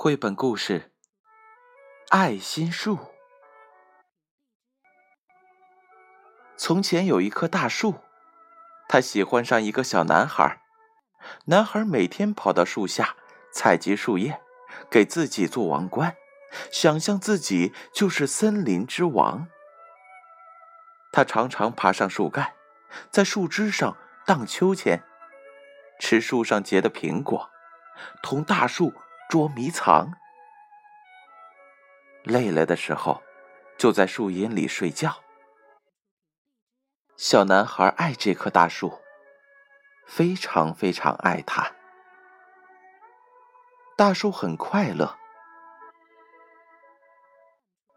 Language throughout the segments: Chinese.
绘本故事《爱心树》。从前有一棵大树，它喜欢上一个小男孩。男孩每天跑到树下采集树叶，给自己做王冠，想象自己就是森林之王。他常常爬上树干，在树枝上荡秋千，吃树上结的苹果，同大树。捉迷藏，累了的时候，就在树荫里睡觉。小男孩爱这棵大树，非常非常爱它。大树很快乐，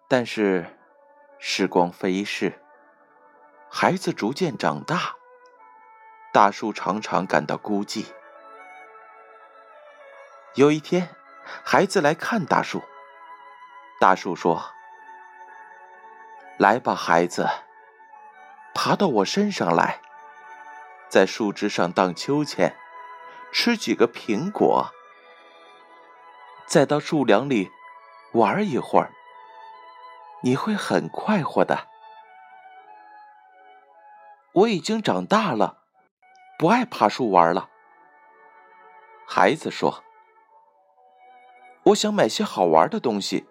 但是时光飞逝，孩子逐渐长大，大树常常感到孤寂。有一天。孩子来看大树。大树说：“来吧，孩子，爬到我身上来，在树枝上荡秋千，吃几个苹果，再到树梁里玩一会儿，你会很快活的。”我已经长大了，不爱爬树玩了。孩子说。我想买些好玩的东西，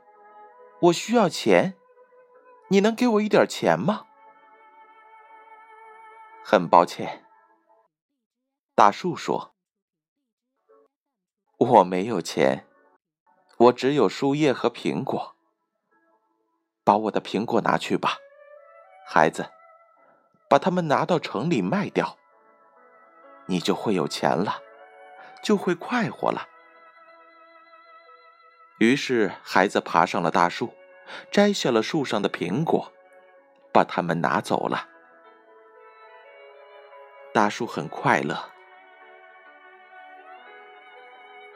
我需要钱，你能给我一点钱吗？很抱歉，大树说：“我没有钱，我只有树叶和苹果。把我的苹果拿去吧，孩子，把它们拿到城里卖掉，你就会有钱了，就会快活了。”于是，孩子爬上了大树，摘下了树上的苹果，把它们拿走了。大树很快乐。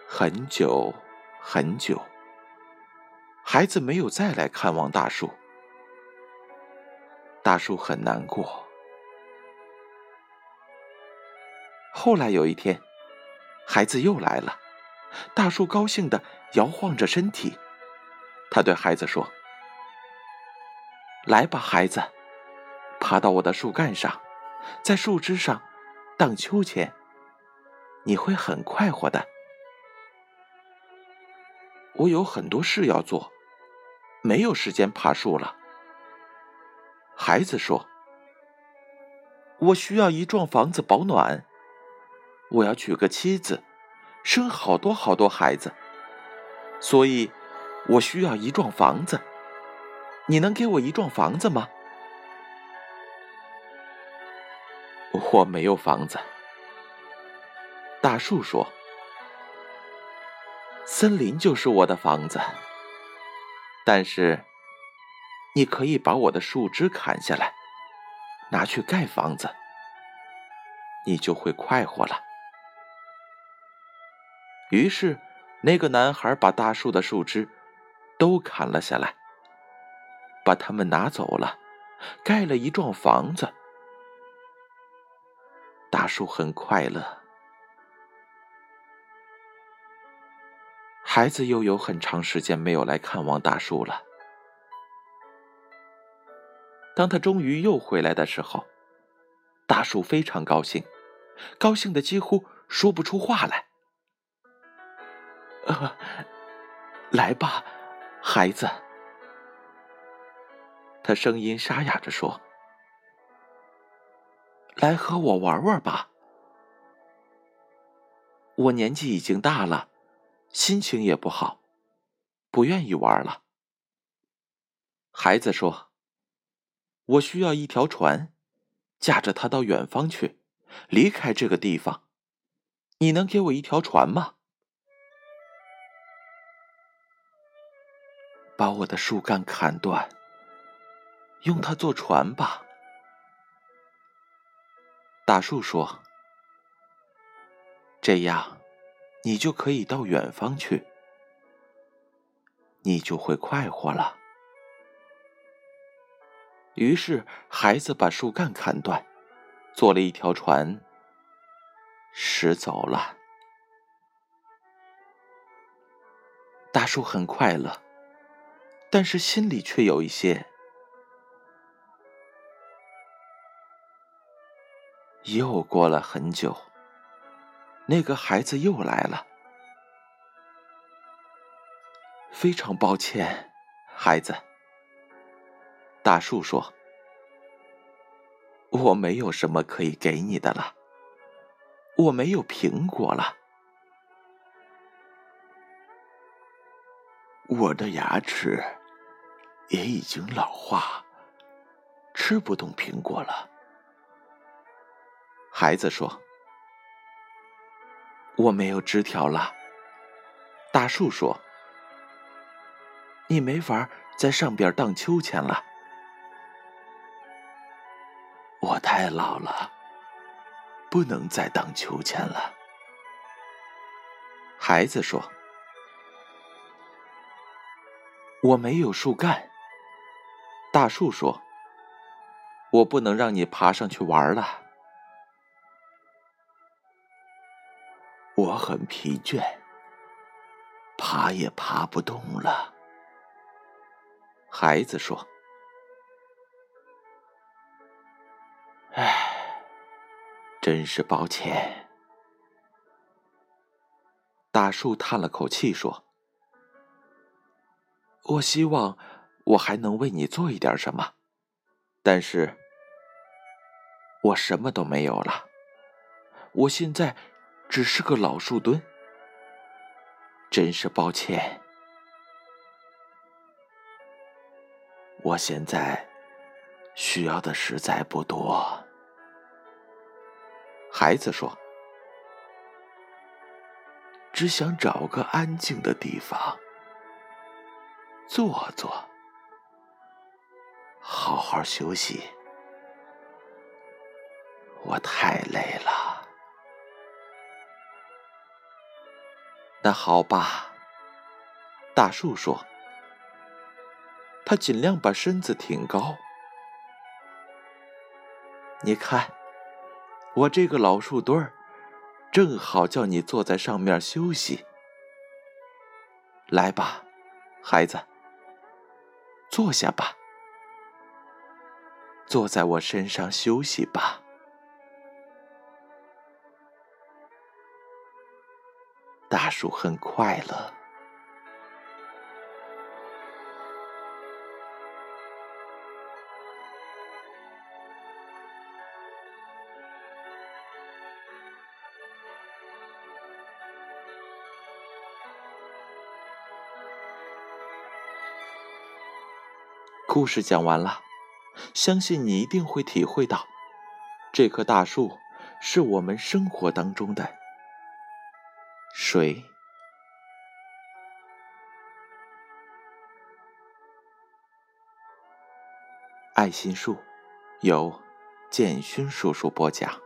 很久很久，孩子没有再来看望大树，大树很难过。后来有一天，孩子又来了。大树高兴的摇晃着身体，他对孩子说：“来吧，孩子，爬到我的树干上，在树枝上荡秋千，你会很快活的。我有很多事要做，没有时间爬树了。”孩子说：“我需要一幢房子保暖，我要娶个妻子。”生好多好多孩子，所以我需要一幢房子。你能给我一幢房子吗？我没有房子。大树说：“森林就是我的房子，但是你可以把我的树枝砍下来，拿去盖房子，你就会快活了。”于是，那个男孩把大树的树枝都砍了下来，把它们拿走了，盖了一幢房子。大树很快乐。孩子又有很长时间没有来看望大树了。当他终于又回来的时候，大树非常高兴，高兴的几乎说不出话来。呃，来吧，孩子。他声音沙哑着说：“来和我玩玩吧。我年纪已经大了，心情也不好，不愿意玩了。”孩子说：“我需要一条船，驾着它到远方去，离开这个地方。你能给我一条船吗？”把我的树干砍断，用它做船吧。大树说：“这样，你就可以到远方去，你就会快活了。”于是，孩子把树干砍断，做了一条船，驶走了。大树很快乐，但是心里却有一些……又过了很久，那个孩子又来了。非常抱歉，孩子。大树说：“我没有什么可以给你的了，我没有苹果了。我的牙齿也已经老化，吃不动苹果了。”孩子说：“我没有枝条了。”大树说：“你没法在上边荡秋千了。”我太老了，不能再荡秋千了。孩子说：“我没有树干。”大树说：“我不能让你爬上去玩了。”我很疲倦，爬也爬不动了。孩子说：“唉，真是抱歉。”大树叹了口气说：“我希望我还能为你做一点什么，但是，我什么都没有了。我现在……”只是个老树墩，真是抱歉。我现在需要的实在不多。孩子说：“只想找个安静的地方坐坐，好好休息。我太累了。”那好吧，大树说。他尽量把身子挺高。你看，我这个老树墩儿，正好叫你坐在上面休息。来吧，孩子，坐下吧，坐在我身上休息吧。大树很快乐。故事讲完了，相信你一定会体会到，这棵大树是我们生活当中的。水，爱心树，由建勋叔叔播讲。